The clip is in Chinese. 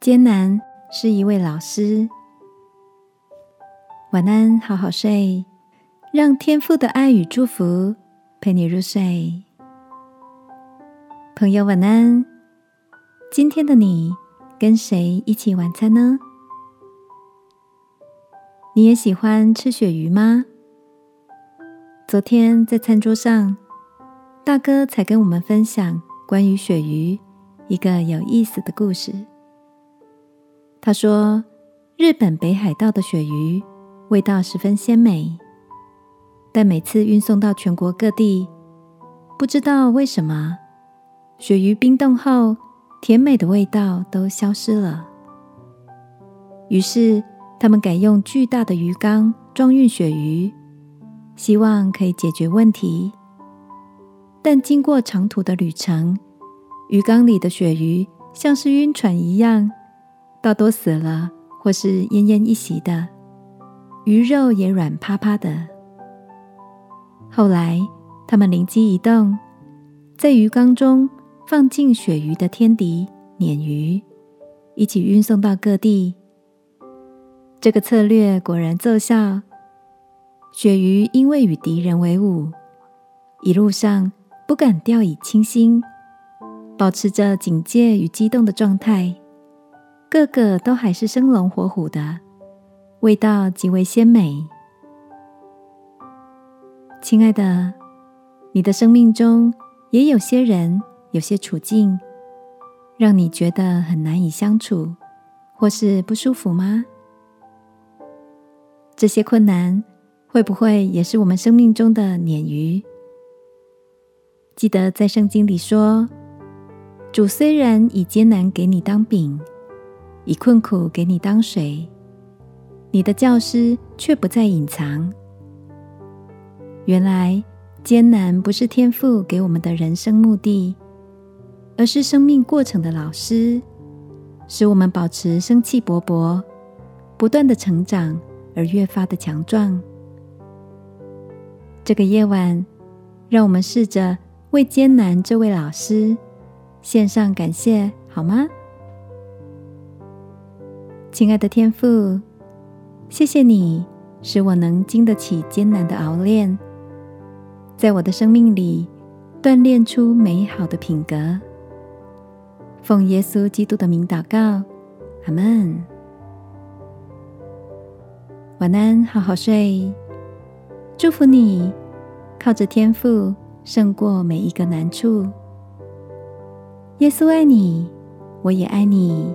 艰难是一位老师。晚安，好好睡，让天父的爱与祝福陪你入睡。朋友，晚安。今天的你跟谁一起晚餐呢？你也喜欢吃鳕鱼吗？昨天在餐桌上，大哥才跟我们分享关于鳕鱼一个有意思的故事。他说，日本北海道的鳕鱼味道十分鲜美，但每次运送到全国各地，不知道为什么，鳕鱼冰冻后，甜美的味道都消失了。于是，他们改用巨大的鱼缸装运鳕鱼，希望可以解决问题。但经过长途的旅程，鱼缸里的鳕鱼像是晕船一样。大多死了，或是奄奄一息的，鱼肉也软趴趴的。后来，他们灵机一动，在鱼缸中放进鳕鱼的天敌鲶鱼，一起运送到各地。这个策略果然奏效，鳕鱼因为与敌人为伍，一路上不敢掉以轻心，保持着警戒与激动的状态。个个都还是生龙活虎的，味道极为鲜美。亲爱的，你的生命中也有些人、有些处境，让你觉得很难以相处，或是不舒服吗？这些困难会不会也是我们生命中的鲶鱼？记得在圣经里说，主虽然以艰难给你当饼。以困苦给你当水，你的教师却不再隐藏。原来艰难不是天赋给我们的人生目的，而是生命过程的老师，使我们保持生气勃勃，不断的成长而越发的强壮。这个夜晚，让我们试着为艰难这位老师献上感谢，好吗？亲爱的天父，谢谢你使我能经得起艰难的熬炼，在我的生命里锻炼出美好的品格。奉耶稣基督的名祷告，阿门。晚安，好好睡。祝福你，靠着天赋胜过每一个难处。耶稣爱你，我也爱你。